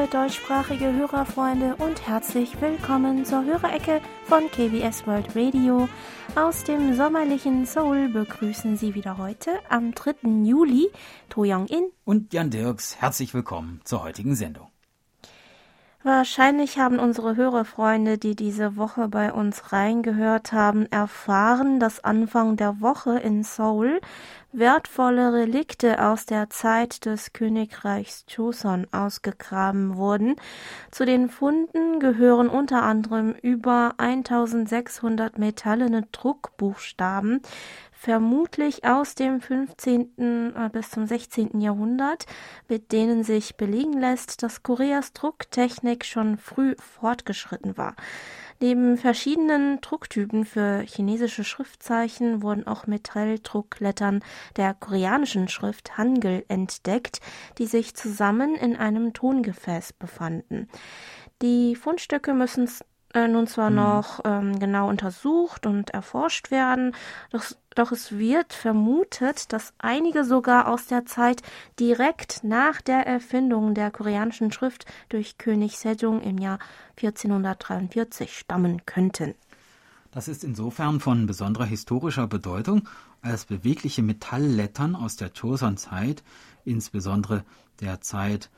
liebe deutschsprachige Hörerfreunde und herzlich willkommen zur Hörerecke von KBS World Radio. Aus dem sommerlichen Seoul begrüßen Sie wieder heute am 3. Juli To Young-in und Jan Dirks. Herzlich willkommen zur heutigen Sendung. Wahrscheinlich haben unsere Hörerfreunde, die diese Woche bei uns reingehört haben, erfahren, dass Anfang der Woche in Seoul wertvolle Relikte aus der Zeit des Königreichs Joseon ausgegraben wurden. Zu den Funden gehören unter anderem über 1600 metallene Druckbuchstaben, vermutlich aus dem 15. Äh, bis zum 16. Jahrhundert, mit denen sich belegen lässt, dass Koreas Drucktechnik schon früh fortgeschritten war. Neben verschiedenen Drucktypen für chinesische Schriftzeichen wurden auch Metalldrucklettern der koreanischen Schrift Hangul entdeckt, die sich zusammen in einem Tongefäß befanden. Die Fundstücke müssen äh, nun zwar mhm. noch ähm, genau untersucht und erforscht werden, doch, doch es wird vermutet, dass einige sogar aus der Zeit direkt nach der Erfindung der koreanischen Schrift durch König Sejong im Jahr 1443 stammen könnten. Das ist insofern von besonderer historischer Bedeutung, als bewegliche Metalllettern aus der Joseon-Zeit, insbesondere der Zeit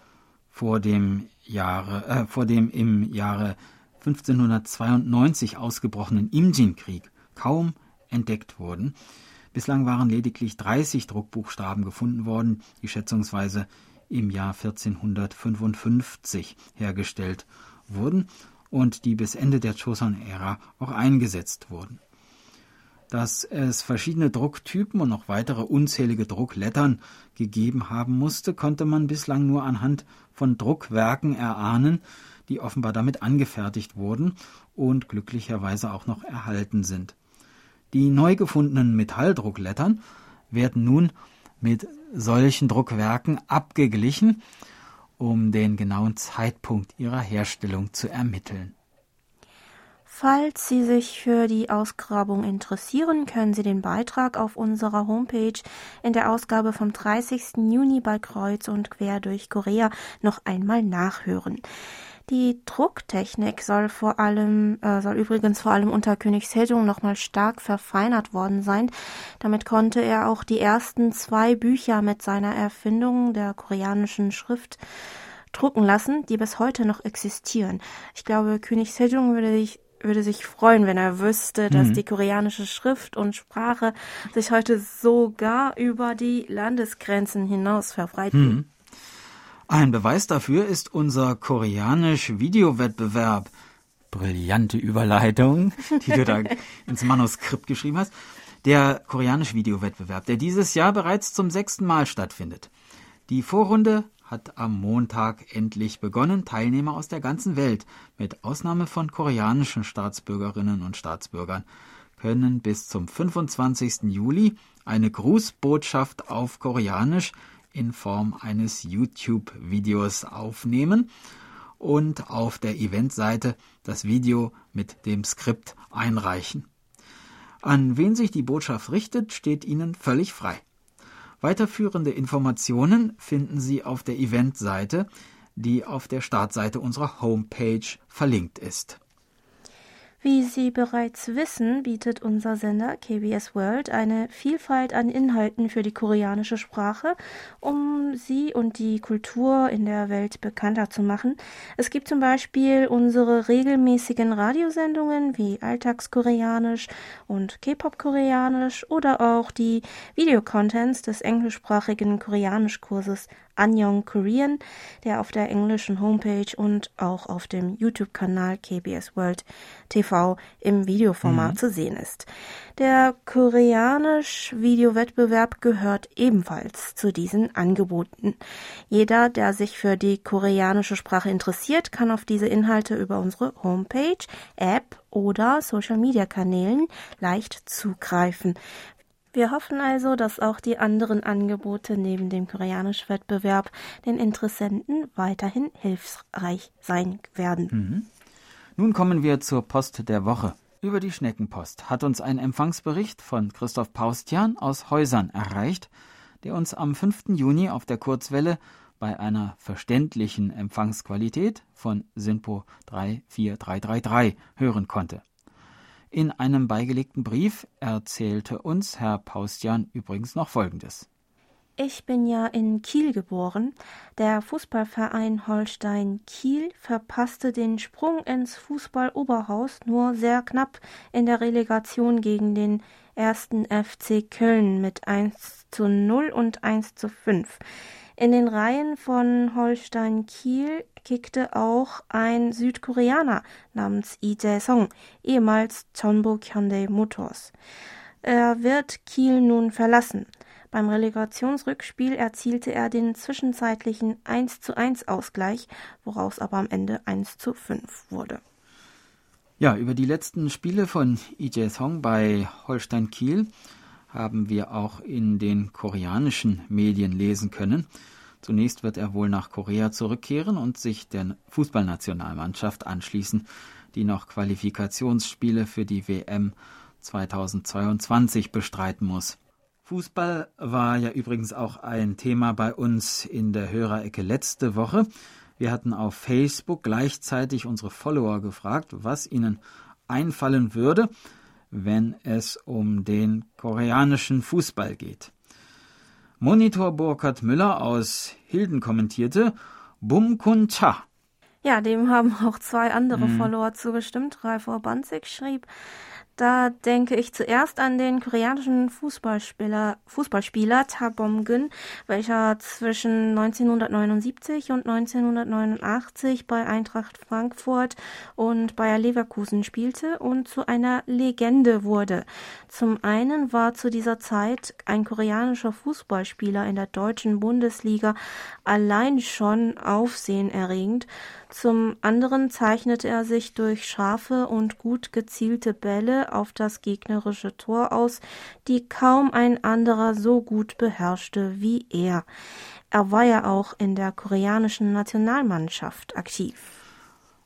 vor dem Jahre, äh, vor dem im Jahre 1592 ausgebrochenen Imjin-Krieg kaum entdeckt wurden. Bislang waren lediglich 30 Druckbuchstaben gefunden worden, die schätzungsweise im Jahr 1455 hergestellt wurden und die bis Ende der Joseon-Ära auch eingesetzt wurden. Dass es verschiedene Drucktypen und noch weitere unzählige Drucklettern gegeben haben musste, konnte man bislang nur anhand von Druckwerken erahnen, die offenbar damit angefertigt wurden und glücklicherweise auch noch erhalten sind. Die neu gefundenen Metalldrucklettern werden nun mit solchen Druckwerken abgeglichen, um den genauen Zeitpunkt ihrer Herstellung zu ermitteln. Falls Sie sich für die Ausgrabung interessieren, können Sie den Beitrag auf unserer Homepage in der Ausgabe vom 30. Juni bei Kreuz und Quer durch Korea noch einmal nachhören. Die Drucktechnik soll vor allem, äh, soll übrigens vor allem unter König Sejong nochmal stark verfeinert worden sein. Damit konnte er auch die ersten zwei Bücher mit seiner Erfindung der koreanischen Schrift drucken lassen, die bis heute noch existieren. Ich glaube, König Sejong würde sich würde sich freuen, wenn er wüsste, dass mhm. die koreanische Schrift und Sprache sich heute sogar über die Landesgrenzen hinaus verbreiten. Mhm. Ein Beweis dafür ist unser koreanisch-Videowettbewerb. Brillante Überleitung, die du da ins Manuskript geschrieben hast. Der koreanisch-Videowettbewerb, der dieses Jahr bereits zum sechsten Mal stattfindet. Die Vorrunde hat am Montag endlich begonnen. Teilnehmer aus der ganzen Welt, mit Ausnahme von koreanischen Staatsbürgerinnen und Staatsbürgern, können bis zum 25. Juli eine Grußbotschaft auf Koreanisch in Form eines YouTube-Videos aufnehmen und auf der Eventseite das Video mit dem Skript einreichen. An wen sich die Botschaft richtet, steht Ihnen völlig frei. Weiterführende Informationen finden Sie auf der Eventseite, die auf der Startseite unserer Homepage verlinkt ist. Wie Sie bereits wissen, bietet unser Sender KBS World eine Vielfalt an Inhalten für die koreanische Sprache, um sie und die Kultur in der Welt bekannter zu machen. Es gibt zum Beispiel unsere regelmäßigen Radiosendungen wie Alltagskoreanisch und K-Pop-Koreanisch oder auch die Videocontents des englischsprachigen Koreanischkurses Annyeong Korean, der auf der englischen Homepage und auch auf dem YouTube-Kanal KBS World TV im Videoformat mhm. zu sehen ist. Der koreanisch-Videowettbewerb gehört ebenfalls zu diesen Angeboten. Jeder, der sich für die koreanische Sprache interessiert, kann auf diese Inhalte über unsere Homepage, App oder Social-Media-Kanälen leicht zugreifen. Wir hoffen also, dass auch die anderen Angebote neben dem koreanischen Wettbewerb den Interessenten weiterhin hilfreich sein werden. Mhm. Nun kommen wir zur Post der Woche. Über die Schneckenpost hat uns ein Empfangsbericht von Christoph Paustian aus Häusern erreicht, der uns am 5. Juni auf der Kurzwelle bei einer verständlichen Empfangsqualität von SINPO 34333 hören konnte. In einem beigelegten Brief erzählte uns Herr Paustian übrigens noch Folgendes. Ich bin ja in Kiel geboren. Der Fußballverein Holstein Kiel verpasste den Sprung ins Fußballoberhaus nur sehr knapp in der Relegation gegen den ersten FC Köln mit 1 zu 0 und 1 zu 5. In den Reihen von Holstein Kiel kickte auch ein Südkoreaner namens Lee Jae-song, ehemals Jeonbuk Hyundai Motors. Er wird Kiel nun verlassen. Beim Relegationsrückspiel erzielte er den zwischenzeitlichen 1 zu 1 Ausgleich, woraus aber am Ende 1 zu 5 wurde. Ja, über die letzten Spiele von Lee Song bei Holstein Kiel haben wir auch in den koreanischen Medien lesen können. Zunächst wird er wohl nach Korea zurückkehren und sich der Fußballnationalmannschaft anschließen, die noch Qualifikationsspiele für die WM 2022 bestreiten muss. Fußball war ja übrigens auch ein Thema bei uns in der Hörerecke letzte Woche. Wir hatten auf Facebook gleichzeitig unsere Follower gefragt, was ihnen einfallen würde, wenn es um den koreanischen Fußball geht. Monitor Burkhard Müller aus Hilden kommentierte Bum Kun Cha. Ja, dem haben auch zwei andere mhm. Follower zugestimmt. Ralf Orbanzig schrieb, da denke ich zuerst an den koreanischen Fußballspieler, Fußballspieler Ta Bom-gun, welcher zwischen 1979 und 1989 bei Eintracht Frankfurt und Bayer Leverkusen spielte und zu einer Legende wurde. Zum einen war zu dieser Zeit ein koreanischer Fußballspieler in der deutschen Bundesliga allein schon aufsehenerregend. Zum anderen zeichnete er sich durch scharfe und gut gezielte Bälle auf das gegnerische Tor aus, die kaum ein anderer so gut beherrschte wie er. Er war ja auch in der koreanischen Nationalmannschaft aktiv.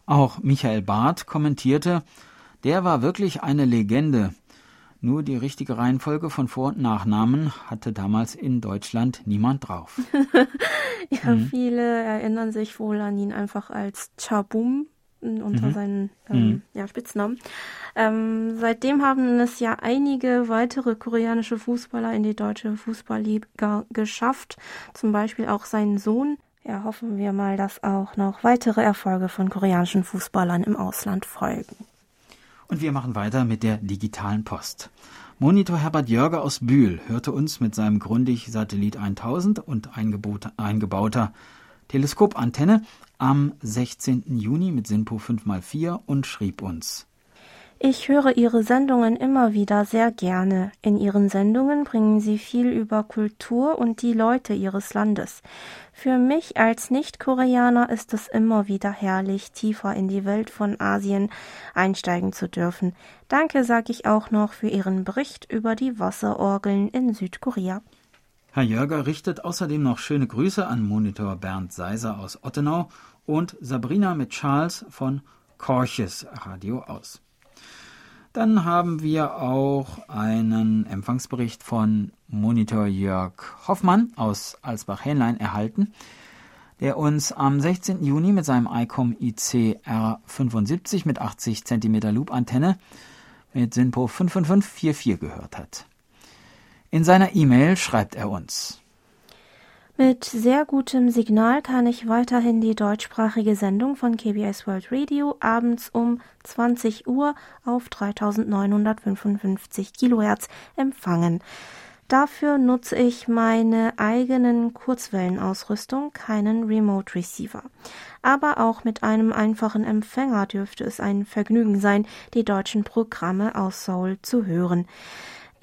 Auch Michael Barth kommentierte, der war wirklich eine Legende. Nur die richtige Reihenfolge von Vor- und Nachnamen hatte damals in Deutschland niemand drauf. ja, mhm. viele erinnern sich wohl an ihn einfach als Chabum unter mhm. seinen ähm, mhm. ja, Spitznamen. Ähm, seitdem haben es ja einige weitere koreanische Fußballer in die deutsche Fußballliga geschafft, zum Beispiel auch sein Sohn. Ja, hoffen wir mal, dass auch noch weitere Erfolge von koreanischen Fußballern im Ausland folgen. Und wir machen weiter mit der digitalen Post. Monitor Herbert Jörger aus Bühl hörte uns mit seinem Grundig Satellit 1000 und eingebauter Teleskopantenne am 16. Juni mit SINPO 5x4 und schrieb uns. Ich höre Ihre Sendungen immer wieder sehr gerne. In Ihren Sendungen bringen Sie viel über Kultur und die Leute Ihres Landes. Für mich als Nicht-Koreaner ist es immer wieder herrlich, tiefer in die Welt von Asien einsteigen zu dürfen. Danke sage ich auch noch für Ihren Bericht über die Wasserorgeln in Südkorea. Herr Jörger richtet außerdem noch schöne Grüße an Monitor Bernd Seiser aus Ottenau und Sabrina mit Charles von Korches Radio aus. Dann haben wir auch einen Empfangsbericht von Monitor Jörg Hoffmann aus Alsbach-Hähnlein erhalten, der uns am 16. Juni mit seinem ICOM IC R75 mit 80 cm Loop-Antenne mit SINPO 55544 gehört hat. In seiner E-Mail schreibt er uns mit sehr gutem Signal kann ich weiterhin die deutschsprachige Sendung von KBS World Radio abends um 20 Uhr auf 3955 Kilohertz empfangen. Dafür nutze ich meine eigenen Kurzwellenausrüstung, keinen Remote Receiver. Aber auch mit einem einfachen Empfänger dürfte es ein Vergnügen sein, die deutschen Programme aus Seoul zu hören.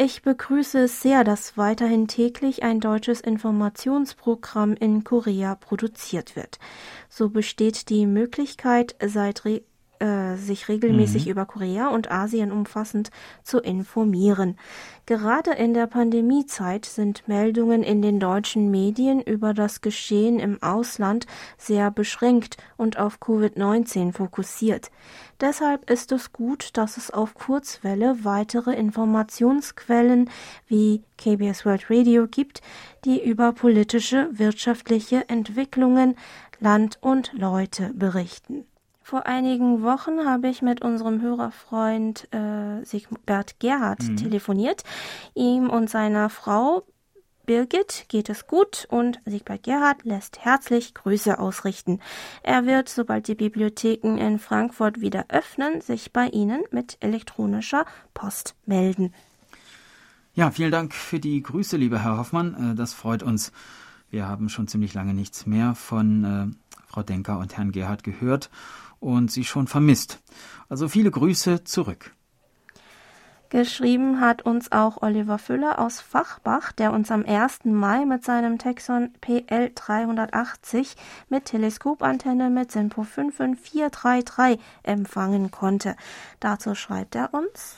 Ich begrüße es sehr, dass weiterhin täglich ein deutsches Informationsprogramm in Korea produziert wird. So besteht die Möglichkeit, seit Re äh, sich regelmäßig mhm. über Korea und Asien umfassend zu informieren. Gerade in der Pandemiezeit sind Meldungen in den deutschen Medien über das Geschehen im Ausland sehr beschränkt und auf Covid-19 fokussiert. Deshalb ist es gut, dass es auf Kurzwelle weitere Informationsquellen wie KBS World Radio gibt, die über politische, wirtschaftliche Entwicklungen, Land und Leute berichten. Vor einigen Wochen habe ich mit unserem Hörerfreund äh, Sigbert Gerhard mhm. telefoniert. Ihm und seiner Frau Birgit geht es gut und Siegbert Gerhard lässt herzlich Grüße ausrichten. Er wird, sobald die Bibliotheken in Frankfurt wieder öffnen, sich bei Ihnen mit elektronischer Post melden. Ja, vielen Dank für die Grüße, lieber Herr Hoffmann. Äh, das freut uns. Wir haben schon ziemlich lange nichts mehr von äh, Frau Denker und Herrn Gerhard gehört und sie schon vermisst. Also viele Grüße zurück. Geschrieben hat uns auch Oliver Füller aus Fachbach, der uns am 1. Mai mit seinem Texon PL 380 mit Teleskopantenne mit SINPO 55433 empfangen konnte. Dazu schreibt er uns.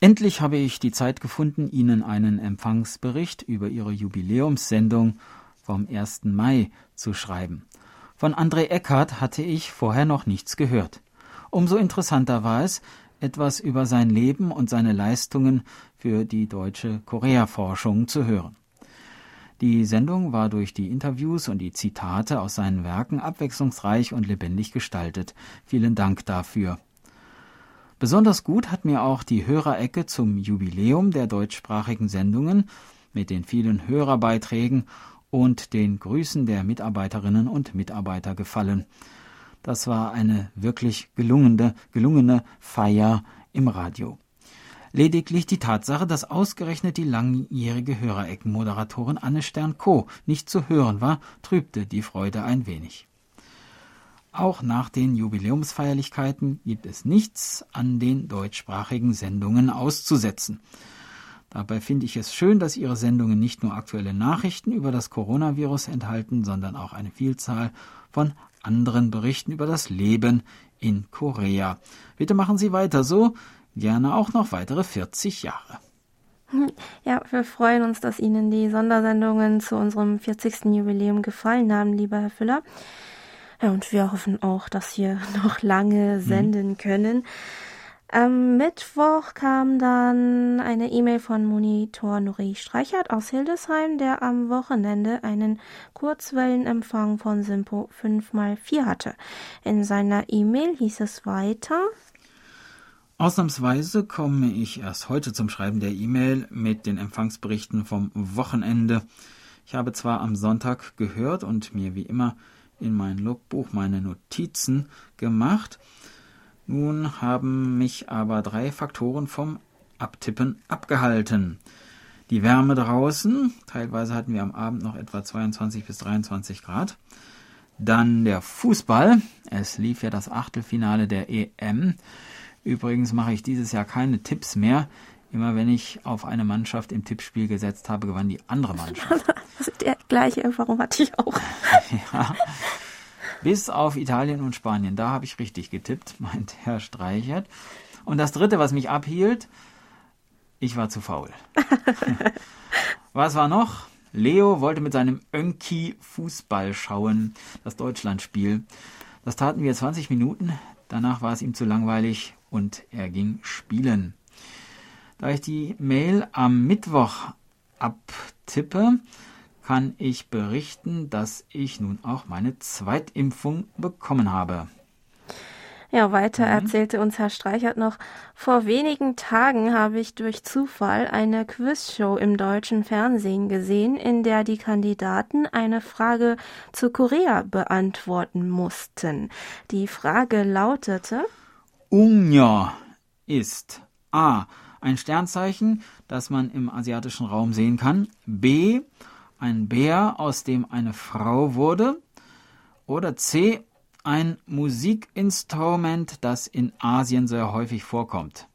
Endlich habe ich die Zeit gefunden, Ihnen einen Empfangsbericht über Ihre Jubiläumssendung vom 1. Mai zu schreiben. Von André Eckhardt hatte ich vorher noch nichts gehört. Umso interessanter war es, etwas über sein Leben und seine Leistungen für die deutsche Korea-Forschung zu hören. Die Sendung war durch die Interviews und die Zitate aus seinen Werken abwechslungsreich und lebendig gestaltet. Vielen Dank dafür. Besonders gut hat mir auch die Hörerecke zum Jubiläum der deutschsprachigen Sendungen mit den vielen Hörerbeiträgen und den Grüßen der Mitarbeiterinnen und Mitarbeiter gefallen. Das war eine wirklich gelungene, gelungene Feier im Radio. Lediglich die Tatsache, dass ausgerechnet die langjährige Hörereckenmoderatorin Anne Stern-Co. nicht zu hören war, trübte die Freude ein wenig. Auch nach den Jubiläumsfeierlichkeiten gibt es nichts an den deutschsprachigen Sendungen auszusetzen. Dabei finde ich es schön, dass Ihre Sendungen nicht nur aktuelle Nachrichten über das Coronavirus enthalten, sondern auch eine Vielzahl von anderen Berichten über das Leben in Korea. Bitte machen Sie weiter so, gerne auch noch weitere 40 Jahre. Ja, wir freuen uns, dass Ihnen die Sondersendungen zu unserem 40. Jubiläum gefallen haben, lieber Herr Füller. Ja, und wir hoffen auch, dass wir noch lange mhm. senden mhm. Am Mittwoch kam dann eine E-Mail von Monitor Nuri Streichert aus Hildesheim, der am Wochenende einen Kurzwellenempfang von Simpo 5x4 hatte. In seiner E-Mail hieß es weiter. Ausnahmsweise komme ich erst heute zum Schreiben der E-Mail mit den Empfangsberichten vom Wochenende. Ich habe zwar am Sonntag gehört und mir wie immer in mein Logbuch meine Notizen gemacht, nun haben mich aber drei Faktoren vom Abtippen abgehalten. Die Wärme draußen, teilweise hatten wir am Abend noch etwa 22 bis 23 Grad. Dann der Fußball, es lief ja das Achtelfinale der EM. Übrigens mache ich dieses Jahr keine Tipps mehr. Immer wenn ich auf eine Mannschaft im Tippspiel gesetzt habe, gewann die andere Mannschaft. Das ist der gleiche Erfahrung hatte ich auch. ja. Bis auf Italien und Spanien. Da habe ich richtig getippt, meint Herr Streichert. Und das dritte, was mich abhielt, ich war zu faul. was war noch? Leo wollte mit seinem Önki Fußball schauen, das Deutschlandspiel. Das taten wir 20 Minuten, danach war es ihm zu langweilig und er ging spielen. Da ich die Mail am Mittwoch abtippe, kann ich berichten, dass ich nun auch meine Zweitimpfung bekommen habe. Ja, weiter mhm. erzählte uns Herr Streichert noch, vor wenigen Tagen habe ich durch Zufall eine Quizshow im deutschen Fernsehen gesehen, in der die Kandidaten eine Frage zu Korea beantworten mussten. Die Frage lautete Unja ist A. ein Sternzeichen, das man im asiatischen Raum sehen kann, B ein Bär, aus dem eine Frau wurde, oder C, ein Musikinstrument, das in Asien sehr häufig vorkommt.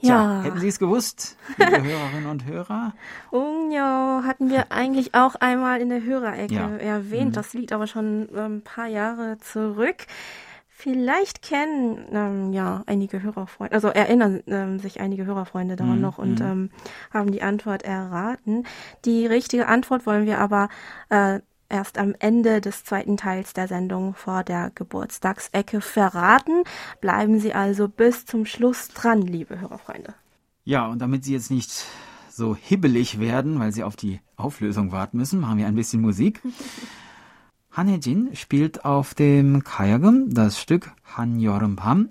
Ja. Tja, hätten Sie es gewusst, liebe Hörerinnen und Hörer? Unjo hatten wir eigentlich auch einmal in der Hörerecke ja. erwähnt. Mhm. Das liegt aber schon ein paar Jahre zurück. Vielleicht kennen ähm, ja einige Hörerfreunde, also erinnern ähm, sich einige Hörerfreunde daran mhm. noch und mhm. ähm, haben die Antwort erraten. Die richtige Antwort wollen wir aber äh, erst am Ende des zweiten Teils der Sendung vor der Geburtstagsecke verraten. Bleiben Sie also bis zum Schluss dran, liebe Hörerfreunde. Ja, und damit Sie jetzt nicht so hibbelig werden, weil Sie auf die Auflösung warten müssen, machen wir ein bisschen Musik. Hanejin spielt auf dem Kayagum das Stück Han Yorum Pam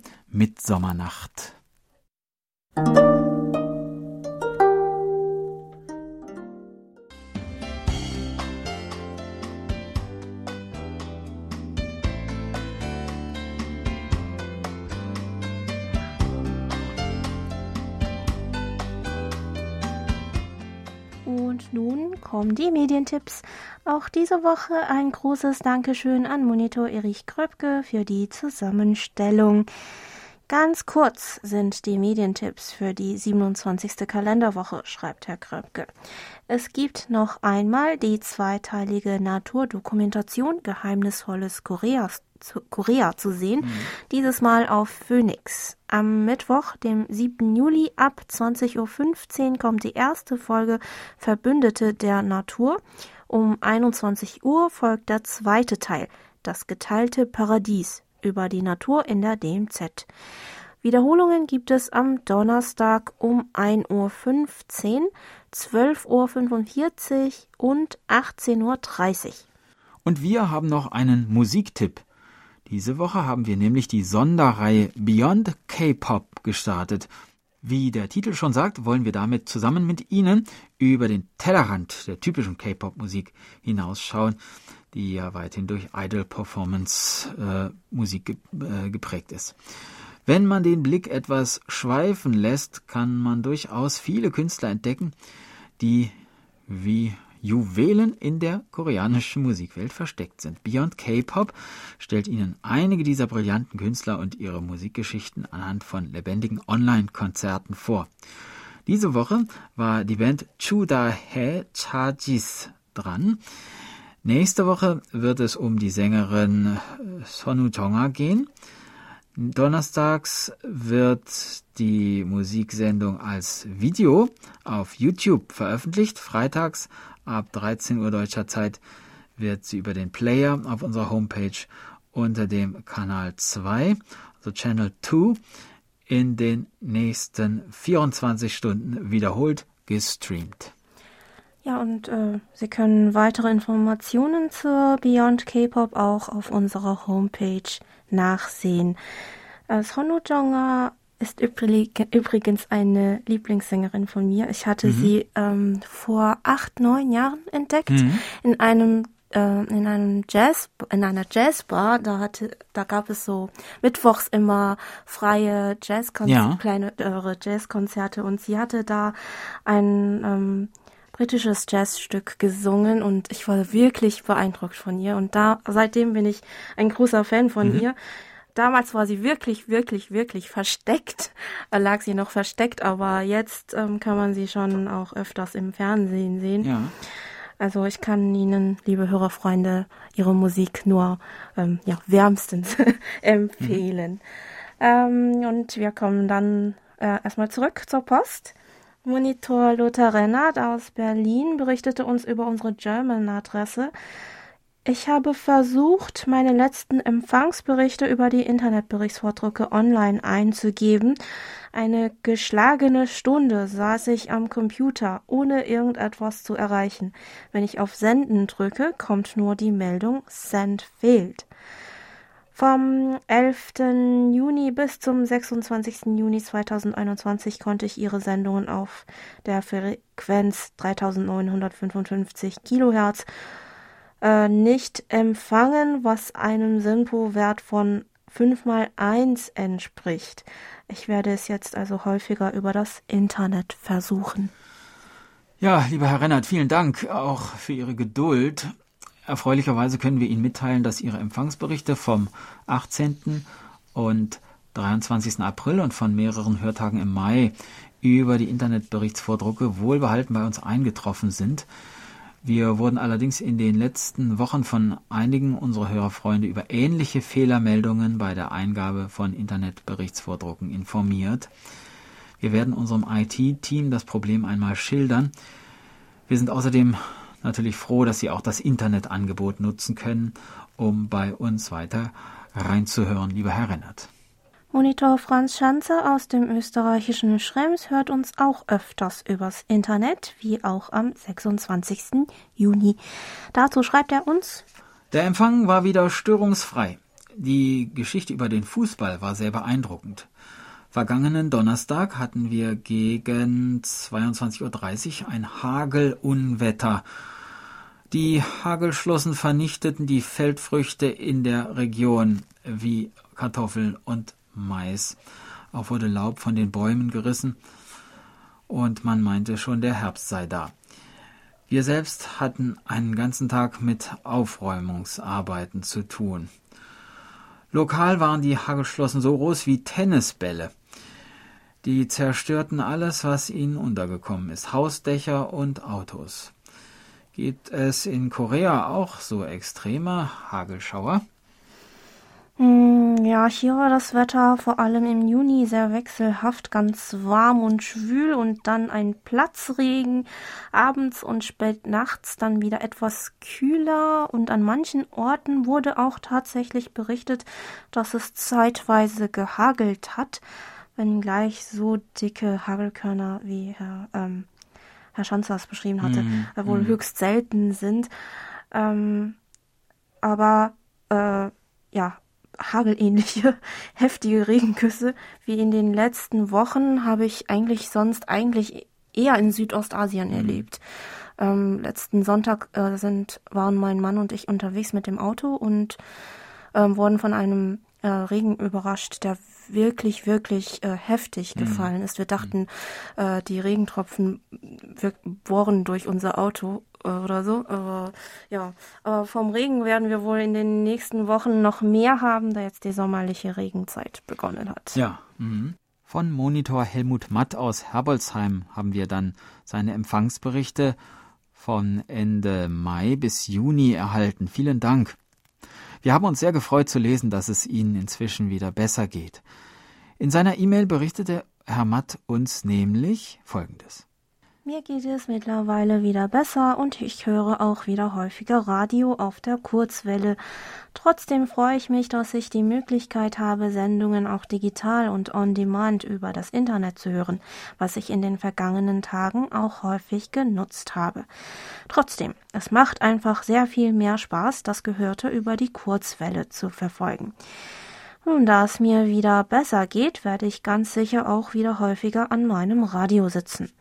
Mitsommernacht. kommen die Medientipps. Auch diese Woche ein großes Dankeschön an Monitor Erich Kröpke für die Zusammenstellung. Ganz kurz sind die Medientipps für die 27. Kalenderwoche, schreibt Herr Kröpke. Es gibt noch einmal die zweiteilige Naturdokumentation Geheimnisvolles Koreas zu Korea zu sehen, mhm. dieses Mal auf Phoenix. Am Mittwoch, dem 7. Juli ab 20.15 Uhr kommt die erste Folge Verbündete der Natur. Um 21 Uhr folgt der zweite Teil, das geteilte Paradies über die Natur in der DMZ. Wiederholungen gibt es am Donnerstag um 1.15 Uhr, 12.45 Uhr und 18.30 Uhr. Und wir haben noch einen Musiktipp. Diese Woche haben wir nämlich die Sonderreihe Beyond K-Pop gestartet. Wie der Titel schon sagt, wollen wir damit zusammen mit Ihnen über den Tellerrand der typischen K-Pop-Musik hinausschauen die ja weithin durch Idol-Performance-Musik äh, äh, geprägt ist. Wenn man den Blick etwas schweifen lässt, kann man durchaus viele Künstler entdecken, die wie Juwelen in der koreanischen Musikwelt versteckt sind. Beyond K-Pop stellt Ihnen einige dieser brillanten Künstler und ihre Musikgeschichten anhand von lebendigen Online-Konzerten vor. Diese Woche war die Band Chuda He Chajis dran. Nächste Woche wird es um die Sängerin Sonu Tonga gehen. Donnerstags wird die Musiksendung als Video auf YouTube veröffentlicht. Freitags ab 13 Uhr deutscher Zeit wird sie über den Player auf unserer Homepage unter dem Kanal 2, also Channel 2, in den nächsten 24 Stunden wiederholt gestreamt. Ja, und äh, Sie können weitere Informationen zur Beyond K-Pop auch auf unserer Homepage nachsehen. Äh, Sonu Jonga ist übrigens eine Lieblingssängerin von mir. Ich hatte mhm. sie ähm, vor acht, neun Jahren entdeckt mhm. in einem äh, in einem Jazz in einer Jazzbar. Da hatte da gab es so mittwochs immer freie Jazzkonzerte, ja. kleine äh, Jazzkonzerte und sie hatte da ein ähm, britisches Jazzstück gesungen und ich war wirklich beeindruckt von ihr. Und da seitdem bin ich ein großer Fan von mhm. ihr. Damals war sie wirklich, wirklich, wirklich versteckt, äh, lag sie noch versteckt, aber jetzt ähm, kann man sie schon auch öfters im Fernsehen sehen. Ja. Also ich kann Ihnen, liebe Hörerfreunde, Ihre Musik nur ähm, ja, wärmstens empfehlen. Mhm. Ähm, und wir kommen dann äh, erstmal zurück zur Post. Monitor Lothar Rennert aus Berlin berichtete uns über unsere German-Adresse. Ich habe versucht, meine letzten Empfangsberichte über die Internetberichtsvordrucke online einzugeben. Eine geschlagene Stunde saß ich am Computer, ohne irgendetwas zu erreichen. Wenn ich auf Senden drücke, kommt nur die Meldung Send fehlt. Vom 11. Juni bis zum 26. Juni 2021 konnte ich ihre Sendungen auf der Frequenz 3955 Kilohertz äh, nicht empfangen, was einem SINPO-Wert von 5 mal 1 entspricht. Ich werde es jetzt also häufiger über das Internet versuchen. Ja, lieber Herr Rennert, vielen Dank auch für Ihre Geduld. Erfreulicherweise können wir Ihnen mitteilen, dass Ihre Empfangsberichte vom 18. und 23. April und von mehreren Hörtagen im Mai über die Internetberichtsvordrucke wohlbehalten bei uns eingetroffen sind. Wir wurden allerdings in den letzten Wochen von einigen unserer Hörerfreunde über ähnliche Fehlermeldungen bei der Eingabe von Internetberichtsvordrucken informiert. Wir werden unserem IT-Team das Problem einmal schildern. Wir sind außerdem natürlich froh, dass Sie auch das Internetangebot nutzen können, um bei uns weiter reinzuhören, lieber Herr Rennert. Monitor Franz Schanze aus dem österreichischen Schrems hört uns auch öfters übers Internet, wie auch am 26. Juni. Dazu schreibt er uns Der Empfang war wieder störungsfrei. Die Geschichte über den Fußball war sehr beeindruckend. Vergangenen Donnerstag hatten wir gegen 22.30 Uhr ein Hagelunwetter. Die Hagelschlossen vernichteten die Feldfrüchte in der Region wie Kartoffeln und Mais. Auch wurde Laub von den Bäumen gerissen und man meinte schon, der Herbst sei da. Wir selbst hatten einen ganzen Tag mit Aufräumungsarbeiten zu tun. Lokal waren die Hagelschlossen so groß wie Tennisbälle. Die zerstörten alles, was ihnen untergekommen ist, Hausdächer und Autos. Gibt es in Korea auch so extreme Hagelschauer? Hm, ja, hier war das Wetter vor allem im Juni sehr wechselhaft, ganz warm und schwül und dann ein Platzregen, abends und spät nachts dann wieder etwas kühler und an manchen Orten wurde auch tatsächlich berichtet, dass es zeitweise gehagelt hat, wenngleich so dicke Hagelkörner wie Herr, ähm, Herr Schanzers beschrieben hatte, mm, wohl mm. höchst selten sind. Ähm, aber äh, ja, hagelähnliche, heftige Regenküsse wie in den letzten Wochen habe ich eigentlich sonst eigentlich eher in Südostasien mhm. erlebt. Ähm, letzten Sonntag äh, sind, waren mein Mann und ich unterwegs mit dem Auto und ähm, wurden von einem äh, Regen überrascht, der wirklich, wirklich äh, heftig mhm. gefallen ist. Wir dachten, äh, die Regentropfen bohren durch unser Auto äh, oder so. Aber ja, aber vom Regen werden wir wohl in den nächsten Wochen noch mehr haben, da jetzt die sommerliche Regenzeit begonnen hat. Ja. Mhm. Von Monitor Helmut Matt aus Herbolzheim haben wir dann seine Empfangsberichte von Ende Mai bis Juni erhalten. Vielen Dank. Wir haben uns sehr gefreut zu lesen, dass es Ihnen inzwischen wieder besser geht. In seiner E-Mail berichtete Herr Matt uns nämlich Folgendes. Mir geht es mittlerweile wieder besser und ich höre auch wieder häufiger Radio auf der Kurzwelle. Trotzdem freue ich mich, dass ich die Möglichkeit habe, Sendungen auch digital und on demand über das Internet zu hören, was ich in den vergangenen Tagen auch häufig genutzt habe. Trotzdem, es macht einfach sehr viel mehr Spaß, das Gehörte über die Kurzwelle zu verfolgen. Nun, da es mir wieder besser geht, werde ich ganz sicher auch wieder häufiger an meinem Radio sitzen.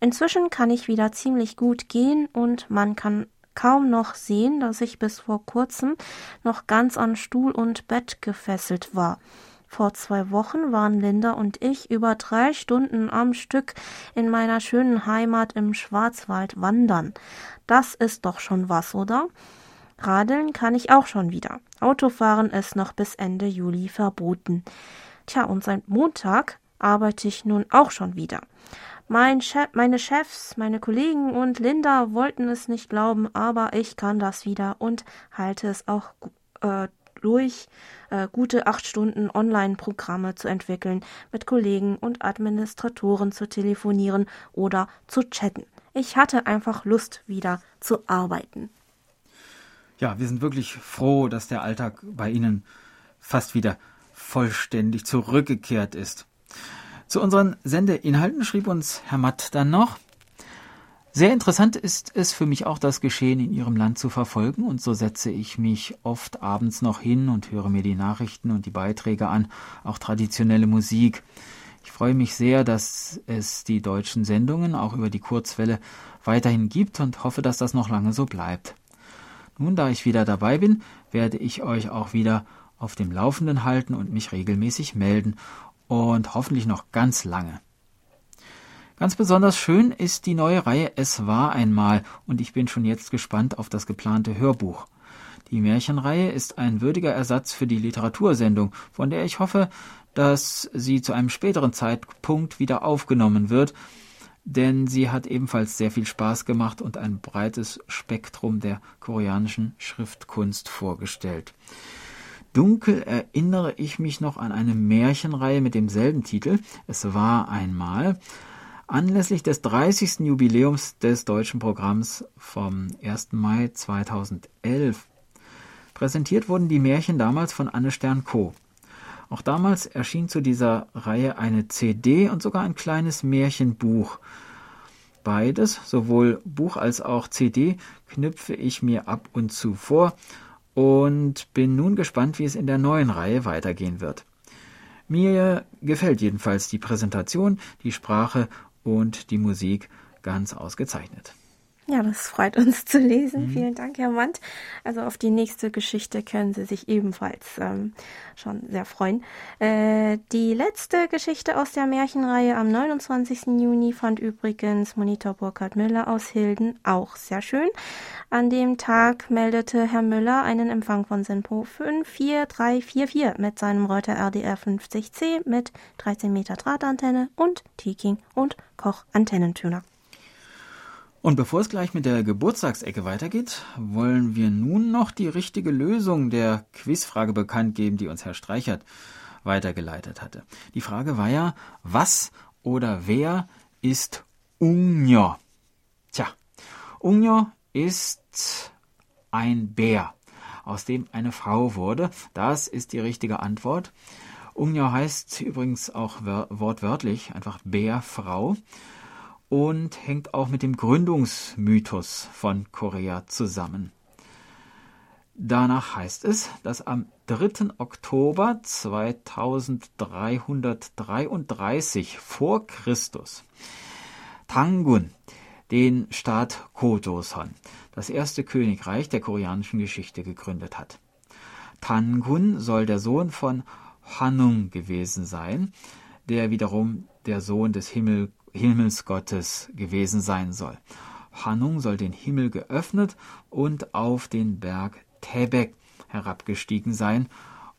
Inzwischen kann ich wieder ziemlich gut gehen und man kann kaum noch sehen, dass ich bis vor kurzem noch ganz an Stuhl und Bett gefesselt war. Vor zwei Wochen waren Linda und ich über drei Stunden am Stück in meiner schönen Heimat im Schwarzwald wandern. Das ist doch schon was, oder? Radeln kann ich auch schon wieder. Autofahren ist noch bis Ende Juli verboten. Tja, und seit Montag arbeite ich nun auch schon wieder. Mein Chef, meine Chefs, meine Kollegen und Linda wollten es nicht glauben, aber ich kann das wieder und halte es auch äh, durch, äh, gute acht Stunden Online-Programme zu entwickeln, mit Kollegen und Administratoren zu telefonieren oder zu chatten. Ich hatte einfach Lust, wieder zu arbeiten. Ja, wir sind wirklich froh, dass der Alltag bei Ihnen fast wieder vollständig zurückgekehrt ist. Zu unseren Sendeinhalten schrieb uns Herr Matt dann noch, sehr interessant ist es für mich auch, das Geschehen in Ihrem Land zu verfolgen, und so setze ich mich oft abends noch hin und höre mir die Nachrichten und die Beiträge an, auch traditionelle Musik. Ich freue mich sehr, dass es die deutschen Sendungen auch über die Kurzwelle weiterhin gibt und hoffe, dass das noch lange so bleibt. Nun, da ich wieder dabei bin, werde ich euch auch wieder auf dem Laufenden halten und mich regelmäßig melden und hoffentlich noch ganz lange. Ganz besonders schön ist die neue Reihe Es war einmal und ich bin schon jetzt gespannt auf das geplante Hörbuch. Die Märchenreihe ist ein würdiger Ersatz für die Literatursendung, von der ich hoffe, dass sie zu einem späteren Zeitpunkt wieder aufgenommen wird, denn sie hat ebenfalls sehr viel Spaß gemacht und ein breites Spektrum der koreanischen Schriftkunst vorgestellt. Dunkel erinnere ich mich noch an eine Märchenreihe mit demselben Titel. Es war einmal anlässlich des 30. Jubiläums des deutschen Programms vom 1. Mai 2011. Präsentiert wurden die Märchen damals von Anne Stern Co. Auch damals erschien zu dieser Reihe eine CD und sogar ein kleines Märchenbuch. Beides, sowohl Buch als auch CD, knüpfe ich mir ab und zu vor und bin nun gespannt, wie es in der neuen Reihe weitergehen wird. Mir gefällt jedenfalls die Präsentation, die Sprache und die Musik ganz ausgezeichnet. Ja, das freut uns zu lesen. Mhm. Vielen Dank, Herr Mandt. Also auf die nächste Geschichte können Sie sich ebenfalls ähm, schon sehr freuen. Äh, die letzte Geschichte aus der Märchenreihe am 29. Juni fand übrigens Monitor Burkhard Müller aus Hilden auch sehr schön. An dem Tag meldete Herr Müller einen Empfang von Sinpo 54344 mit seinem Reuter RDR 50C mit 13 Meter Drahtantenne und Teking und Koch Antennentuner. Und bevor es gleich mit der Geburtstagsecke weitergeht, wollen wir nun noch die richtige Lösung der Quizfrage bekannt geben, die uns Herr Streichert weitergeleitet hatte. Die Frage war ja, was oder wer ist Unjo? Tja, Unjo ist ein Bär, aus dem eine Frau wurde. Das ist die richtige Antwort. Unjo heißt übrigens auch wortwörtlich einfach Bärfrau und hängt auch mit dem Gründungsmythos von Korea zusammen. Danach heißt es, dass am 3. Oktober 2333 vor Christus Tangun den Staat Kojoseon, das erste Königreich der koreanischen Geschichte, gegründet hat. Tangun soll der Sohn von Hanung gewesen sein, der wiederum der Sohn des Himmel Himmelsgottes gewesen sein soll. Hanung soll den Himmel geöffnet und auf den Berg Tebek herabgestiegen sein,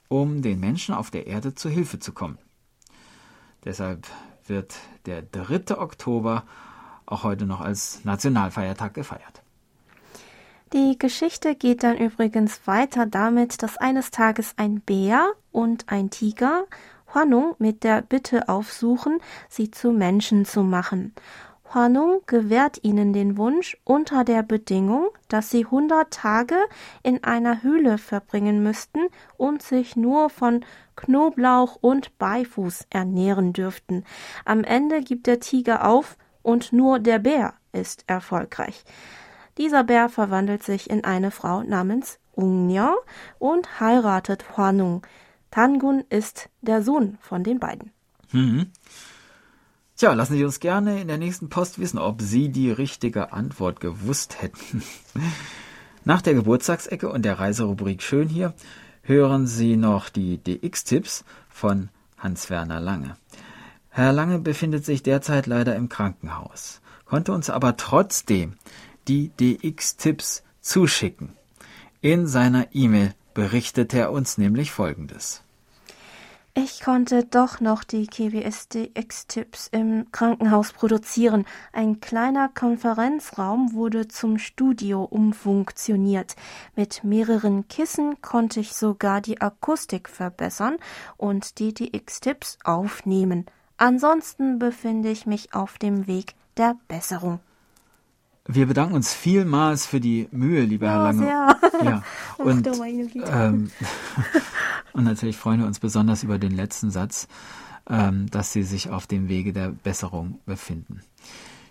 um den Menschen auf der Erde zu Hilfe zu kommen. Deshalb wird der 3. Oktober auch heute noch als Nationalfeiertag gefeiert. Die Geschichte geht dann übrigens weiter damit, dass eines Tages ein Bär und ein Tiger Huanung mit der Bitte aufsuchen, sie zu Menschen zu machen. Huanung gewährt ihnen den Wunsch unter der Bedingung, dass sie hundert Tage in einer Höhle verbringen müssten und sich nur von Knoblauch und Beifuß ernähren dürften. Am Ende gibt der Tiger auf und nur der Bär ist erfolgreich. Dieser Bär verwandelt sich in eine Frau namens Ungnya und heiratet Huanung. Tangun ist der Sohn von den beiden. Mhm. Tja, lassen Sie uns gerne in der nächsten Post wissen, ob Sie die richtige Antwort gewusst hätten. Nach der Geburtstagsecke und der Reiserubrik Schön hier hören Sie noch die DX-Tipps von Hans-Werner Lange. Herr Lange befindet sich derzeit leider im Krankenhaus, konnte uns aber trotzdem die DX-Tipps zuschicken. In seiner E-Mail berichtet er uns nämlich Folgendes. Ich konnte doch noch die KBS-DX-Tipps im Krankenhaus produzieren. Ein kleiner Konferenzraum wurde zum Studio umfunktioniert. Mit mehreren Kissen konnte ich sogar die Akustik verbessern und die DX-Tipps aufnehmen. Ansonsten befinde ich mich auf dem Weg der Besserung. Wir bedanken uns vielmals für die Mühe, lieber ja, Herr Lange. Sehr. Ja, und, ähm, und natürlich freuen wir uns besonders über den letzten Satz, ähm, dass Sie sich auf dem Wege der Besserung befinden.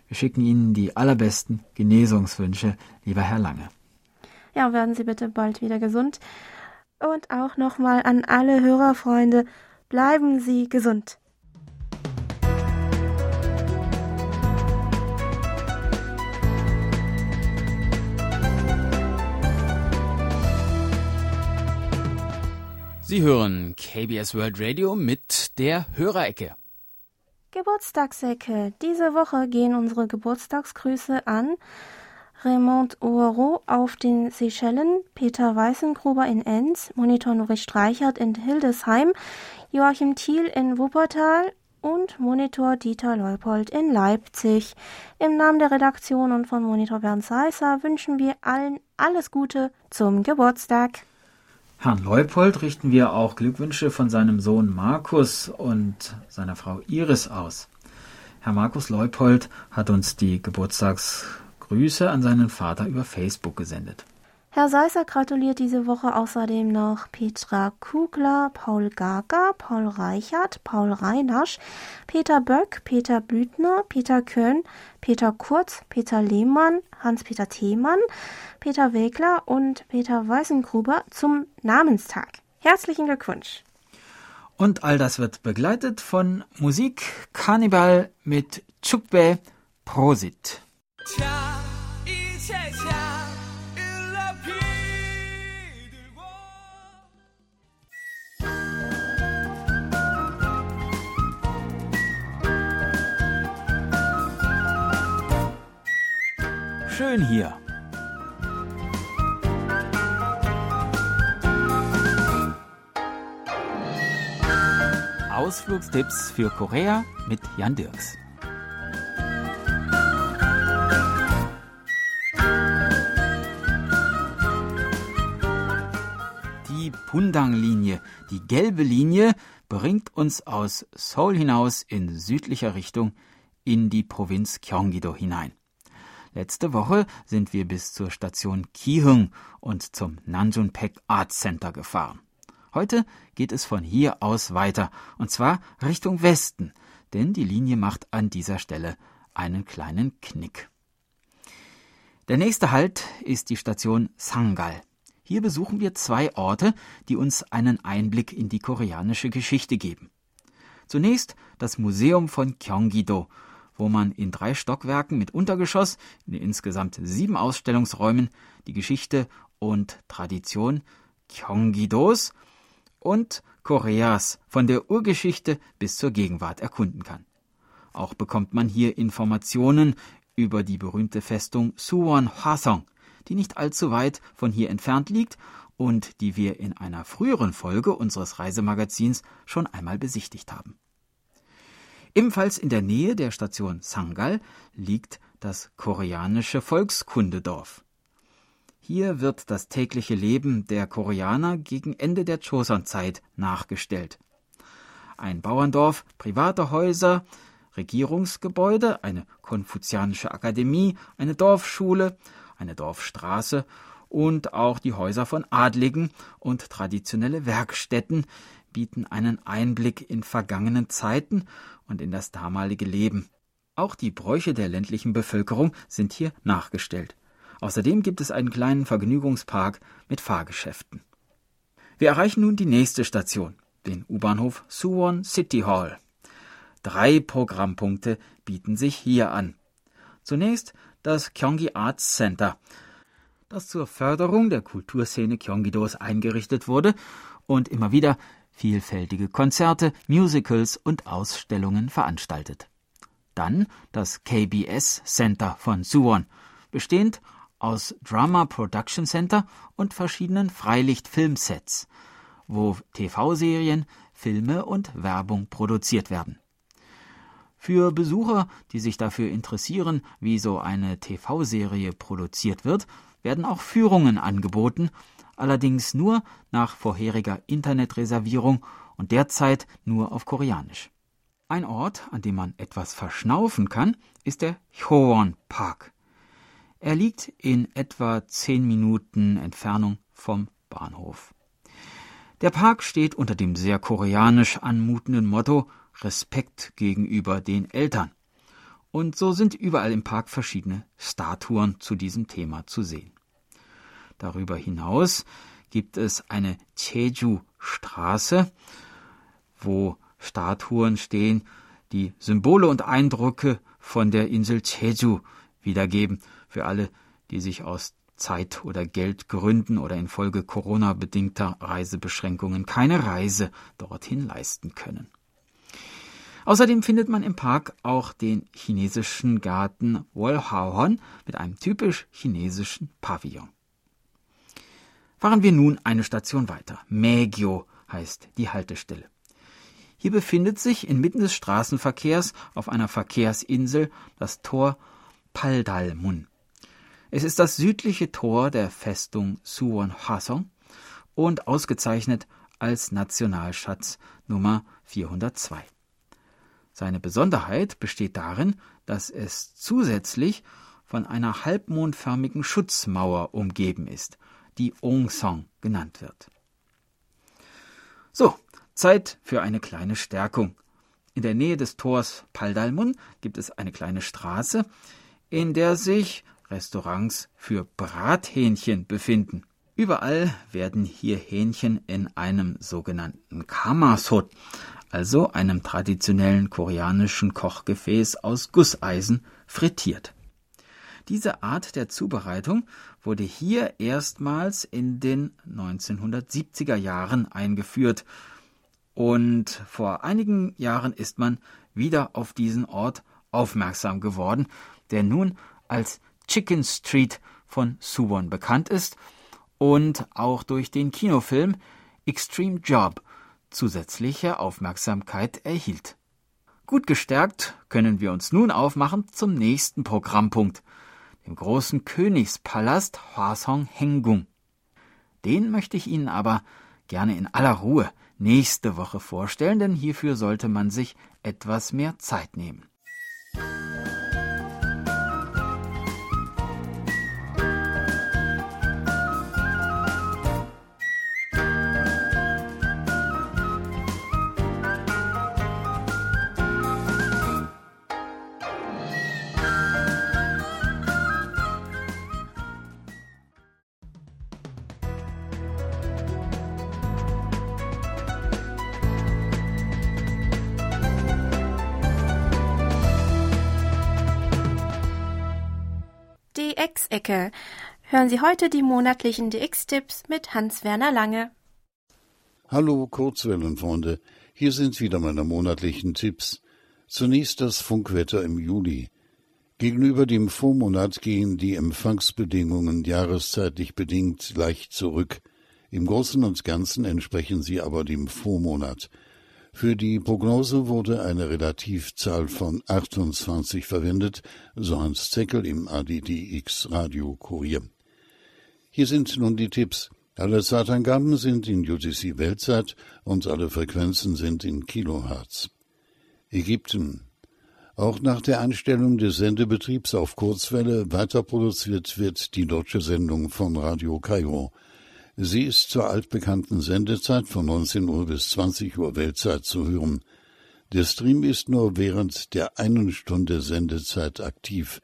Wir schicken Ihnen die allerbesten Genesungswünsche, lieber Herr Lange. Ja, werden Sie bitte bald wieder gesund. Und auch nochmal an alle Hörerfreunde, bleiben Sie gesund. Sie hören KBS World Radio mit der Hörerecke. Geburtstagsecke. Diese Woche gehen unsere Geburtstagsgrüße an Raymond Ouro auf den Seychellen, Peter Weißengruber in Enns, Monitor Nuri Streichert in Hildesheim, Joachim Thiel in Wuppertal, und Monitor Dieter Leupold in Leipzig. Im Namen der Redaktion und von Monitor Bernd Seisser wünschen wir allen alles Gute zum Geburtstag. Herrn Leupold richten wir auch Glückwünsche von seinem Sohn Markus und seiner Frau Iris aus. Herr Markus Leupold hat uns die Geburtstagsgrüße an seinen Vater über Facebook gesendet. Herr Seisser gratuliert diese Woche außerdem noch Petra Kugler, Paul Gager, Paul Reichert, Paul Reinasch, Peter Böck, Peter Büthner, Peter Köhn, Peter Kurz, Peter Lehmann, Hans-Peter Themann, Peter Wegler und Peter Weißengruber zum Namenstag. Herzlichen Glückwunsch! Und all das wird begleitet von Musik Karneval mit Chukbe Prosit. Tja, schön hier. Ausflugstipps für Korea mit Jan Dirks. Die Pundang-Linie, die gelbe Linie, bringt uns aus Seoul hinaus in südlicher Richtung in die Provinz Gyeonggi-do hinein. Letzte Woche sind wir bis zur Station Kihung und zum Nanjunpek Art Center gefahren. Heute geht es von hier aus weiter, und zwar Richtung Westen, denn die Linie macht an dieser Stelle einen kleinen Knick. Der nächste Halt ist die Station Sangal. Hier besuchen wir zwei Orte, die uns einen Einblick in die koreanische Geschichte geben. Zunächst das Museum von Gyeonggi-do, wo man in drei Stockwerken mit Untergeschoss in insgesamt sieben Ausstellungsräumen die Geschichte und Tradition Gyeonggi-dos und Koreas von der Urgeschichte bis zur Gegenwart erkunden kann. Auch bekommt man hier Informationen über die berühmte Festung Suwon Hwasong, die nicht allzu weit von hier entfernt liegt und die wir in einer früheren Folge unseres Reisemagazins schon einmal besichtigt haben. Ebenfalls in der Nähe der Station Sangal liegt das koreanische Volkskundedorf. Hier wird das tägliche Leben der Koreaner gegen Ende der Joseon-Zeit nachgestellt. Ein Bauerndorf, private Häuser, Regierungsgebäude, eine konfuzianische Akademie, eine Dorfschule, eine Dorfstraße und auch die Häuser von Adligen und traditionelle Werkstätten bieten einen Einblick in vergangenen Zeiten und in das damalige Leben. Auch die Bräuche der ländlichen Bevölkerung sind hier nachgestellt. Außerdem gibt es einen kleinen Vergnügungspark mit Fahrgeschäften. Wir erreichen nun die nächste Station, den U-Bahnhof Suwon City Hall. Drei Programmpunkte bieten sich hier an. Zunächst das Gyeonggi Arts Center, das zur Förderung der Kulturszene Gyeonggi-dos eingerichtet wurde und immer wieder vielfältige Konzerte, Musicals und Ausstellungen veranstaltet. Dann das KBS Center von Suwon, bestehend aus Drama Production Center und verschiedenen Freilichtfilmsets, wo TV-Serien, Filme und Werbung produziert werden. Für Besucher, die sich dafür interessieren, wie so eine TV-Serie produziert wird, werden auch Führungen angeboten allerdings nur nach vorheriger Internetreservierung und derzeit nur auf Koreanisch. Ein Ort, an dem man etwas verschnaufen kann, ist der Hyowon Park. Er liegt in etwa zehn Minuten Entfernung vom Bahnhof. Der Park steht unter dem sehr koreanisch anmutenden Motto Respekt gegenüber den Eltern. Und so sind überall im Park verschiedene Statuen zu diesem Thema zu sehen. Darüber hinaus gibt es eine Jeju-Straße, wo Statuen stehen, die Symbole und Eindrücke von der Insel Jeju wiedergeben, für alle, die sich aus Zeit- oder Geldgründen oder infolge Corona-bedingter Reisebeschränkungen keine Reise dorthin leisten können. Außerdem findet man im Park auch den chinesischen Garten Wolhaohon mit einem typisch chinesischen Pavillon. Fahren wir nun eine Station weiter. Megyo heißt die Haltestelle. Hier befindet sich inmitten des Straßenverkehrs auf einer Verkehrsinsel das Tor Paldalmun. Es ist das südliche Tor der Festung Suwon-Hwasong und ausgezeichnet als Nationalschatz Nummer 402. Seine Besonderheit besteht darin, dass es zusätzlich von einer halbmondförmigen Schutzmauer umgeben ist, die Ongsong genannt wird. So, Zeit für eine kleine Stärkung. In der Nähe des Tors Paldalmun gibt es eine kleine Straße, in der sich Restaurants für Brathähnchen befinden. Überall werden hier Hähnchen in einem sogenannten Kamasot, also einem traditionellen koreanischen Kochgefäß aus Gusseisen, frittiert. Diese Art der Zubereitung wurde hier erstmals in den 1970er Jahren eingeführt und vor einigen Jahren ist man wieder auf diesen Ort aufmerksam geworden, der nun als Chicken Street von Suwon bekannt ist und auch durch den Kinofilm Extreme Job zusätzliche Aufmerksamkeit erhielt. Gut gestärkt können wir uns nun aufmachen zum nächsten Programmpunkt, dem großen Königspalast Hwasong Hengung. Den möchte ich Ihnen aber gerne in aller Ruhe nächste Woche vorstellen, denn hierfür sollte man sich etwas mehr Zeit nehmen. Hören Sie heute die monatlichen DX-Tipps mit Hans-Werner Lange. Hallo Kurzwellenfreunde, hier sind wieder meine monatlichen Tipps. Zunächst das Funkwetter im Juli. Gegenüber dem Vormonat gehen die Empfangsbedingungen jahreszeitlich bedingt leicht zurück. Im Großen und Ganzen entsprechen sie aber dem Vormonat. Für die Prognose wurde eine Relativzahl von 28 verwendet, so Hans Zeckel im ADDX Radio Kurier. Hier sind nun die Tipps. Alle Zeitangaben sind in UTC Weltzeit und alle Frequenzen sind in Kilohertz. Ägypten. Auch nach der Einstellung des Sendebetriebs auf Kurzwelle weiterproduziert wird die deutsche Sendung von Radio Kairo. Sie ist zur altbekannten Sendezeit von 19 Uhr bis 20 Uhr Weltzeit zu hören. Der Stream ist nur während der einen Stunde Sendezeit aktiv.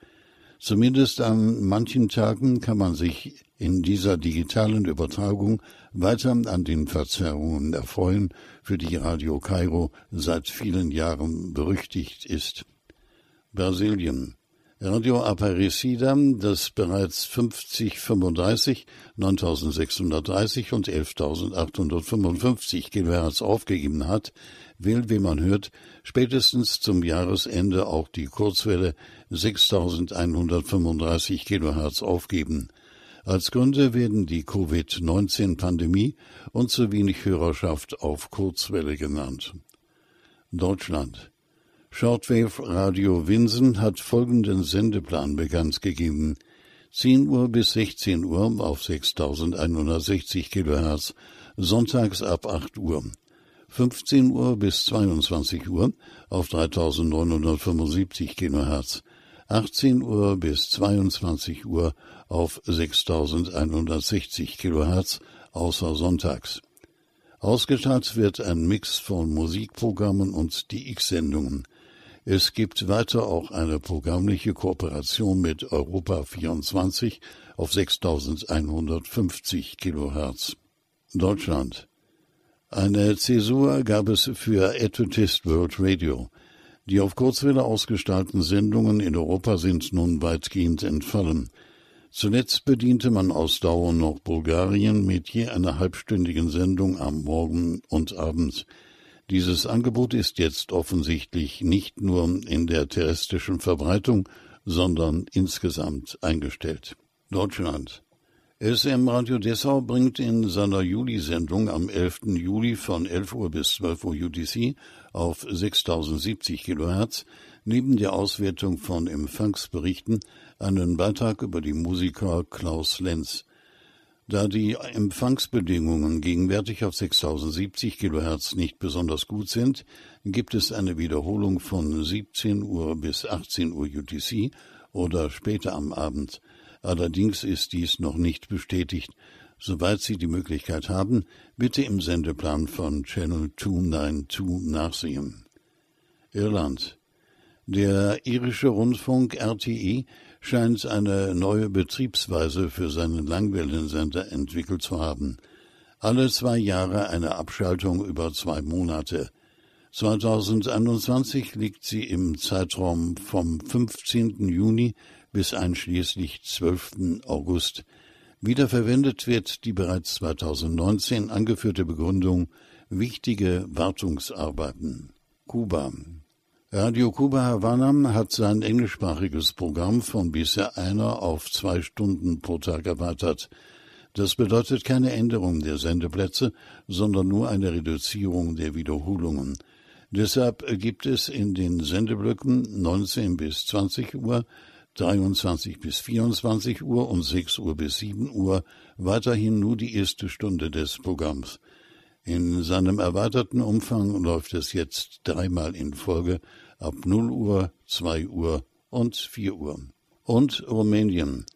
Zumindest an manchen Tagen kann man sich in dieser digitalen Übertragung weiter an den Verzerrungen erfreuen, für die Radio Kairo seit vielen Jahren berüchtigt ist. Brasilien Radio Aparecida, das bereits 5035, 9630 und 11855 Kilohertz aufgegeben hat, will, wie man hört, spätestens zum Jahresende auch die Kurzwelle 6135 Kilohertz aufgeben. Als Gründe werden die Covid-19-Pandemie und zu wenig Hörerschaft auf Kurzwelle genannt. Deutschland Shortwave Radio Winsen hat folgenden Sendeplan bekannt gegeben. 10 Uhr bis 16 Uhr auf 6160 Kilohertz, sonntags ab 8 Uhr. 15 Uhr bis 22 Uhr auf 3975 Kilohertz. 18 Uhr bis 22 Uhr auf 6160 Kilohertz, außer sonntags. Ausgestattet wird ein Mix von Musikprogrammen und DX-Sendungen. Es gibt weiter auch eine programmliche Kooperation mit Europa 24 auf 6150 Kilohertz. Deutschland. Eine Zäsur gab es für Etotist World Radio. Die auf Kurzwelle ausgestalteten Sendungen in Europa sind nun weitgehend entfallen. Zuletzt bediente man aus Dauer noch Bulgarien mit je einer halbstündigen Sendung am Morgen und Abend. Dieses Angebot ist jetzt offensichtlich nicht nur in der terrestrischen Verbreitung, sondern insgesamt eingestellt. Deutschland. SM Radio Dessau bringt in seiner Juli-Sendung am 11. Juli von 11 Uhr bis 12 Uhr UTC auf 6070 Kilohertz neben der Auswertung von Empfangsberichten einen Beitrag über die Musiker Klaus Lenz. Da die Empfangsbedingungen gegenwärtig auf 6070 Kilohertz nicht besonders gut sind, gibt es eine Wiederholung von 17 Uhr bis 18 Uhr UTC oder später am Abend. Allerdings ist dies noch nicht bestätigt. Soweit Sie die Möglichkeit haben, bitte im Sendeplan von Channel 292 nachsehen. Irland. Der irische Rundfunk RTE scheint eine neue Betriebsweise für seinen Langwellensender entwickelt zu haben. Alle zwei Jahre eine Abschaltung über zwei Monate. 2021 liegt sie im Zeitraum vom 15. Juni bis einschließlich 12. August. Wiederverwendet wird die bereits 2019 angeführte Begründung wichtige Wartungsarbeiten. Kuba. Radio Kuba Havana hat sein englischsprachiges Programm von bisher einer auf zwei Stunden pro Tag erweitert. Das bedeutet keine Änderung der Sendeplätze, sondern nur eine Reduzierung der Wiederholungen. Deshalb gibt es in den Sendeblöcken 19 bis 20 Uhr 23 bis 24 Uhr und 6 Uhr bis 7 Uhr weiterhin nur die erste Stunde des Programms. In seinem erweiterten Umfang läuft es jetzt dreimal in Folge ab 0 Uhr, 2 Uhr und 4 Uhr. Und Rumänien.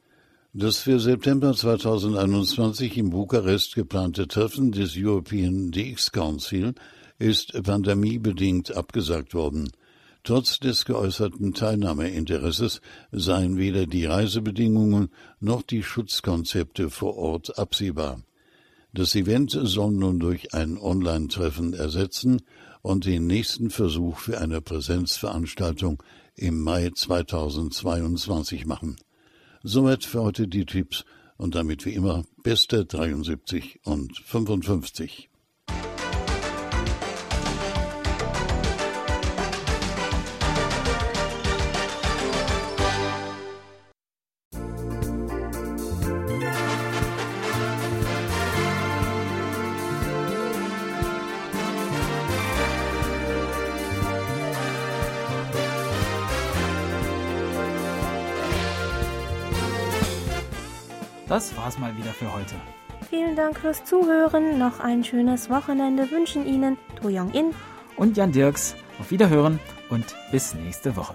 Das für September 2021 in Bukarest geplante Treffen des European DX Council ist pandemiebedingt abgesagt worden. Trotz des geäußerten Teilnahmeinteresses seien weder die Reisebedingungen noch die Schutzkonzepte vor Ort absehbar. Das Event soll nun durch ein Online-Treffen ersetzen und den nächsten Versuch für eine Präsenzveranstaltung im Mai 2022 machen. Soweit für heute die Tipps und damit wie immer beste 73 und 55. war's mal wieder für heute. Vielen Dank fürs Zuhören. Noch ein schönes Wochenende wünschen Ihnen To Young In und Jan Dirks. Auf Wiederhören und bis nächste Woche.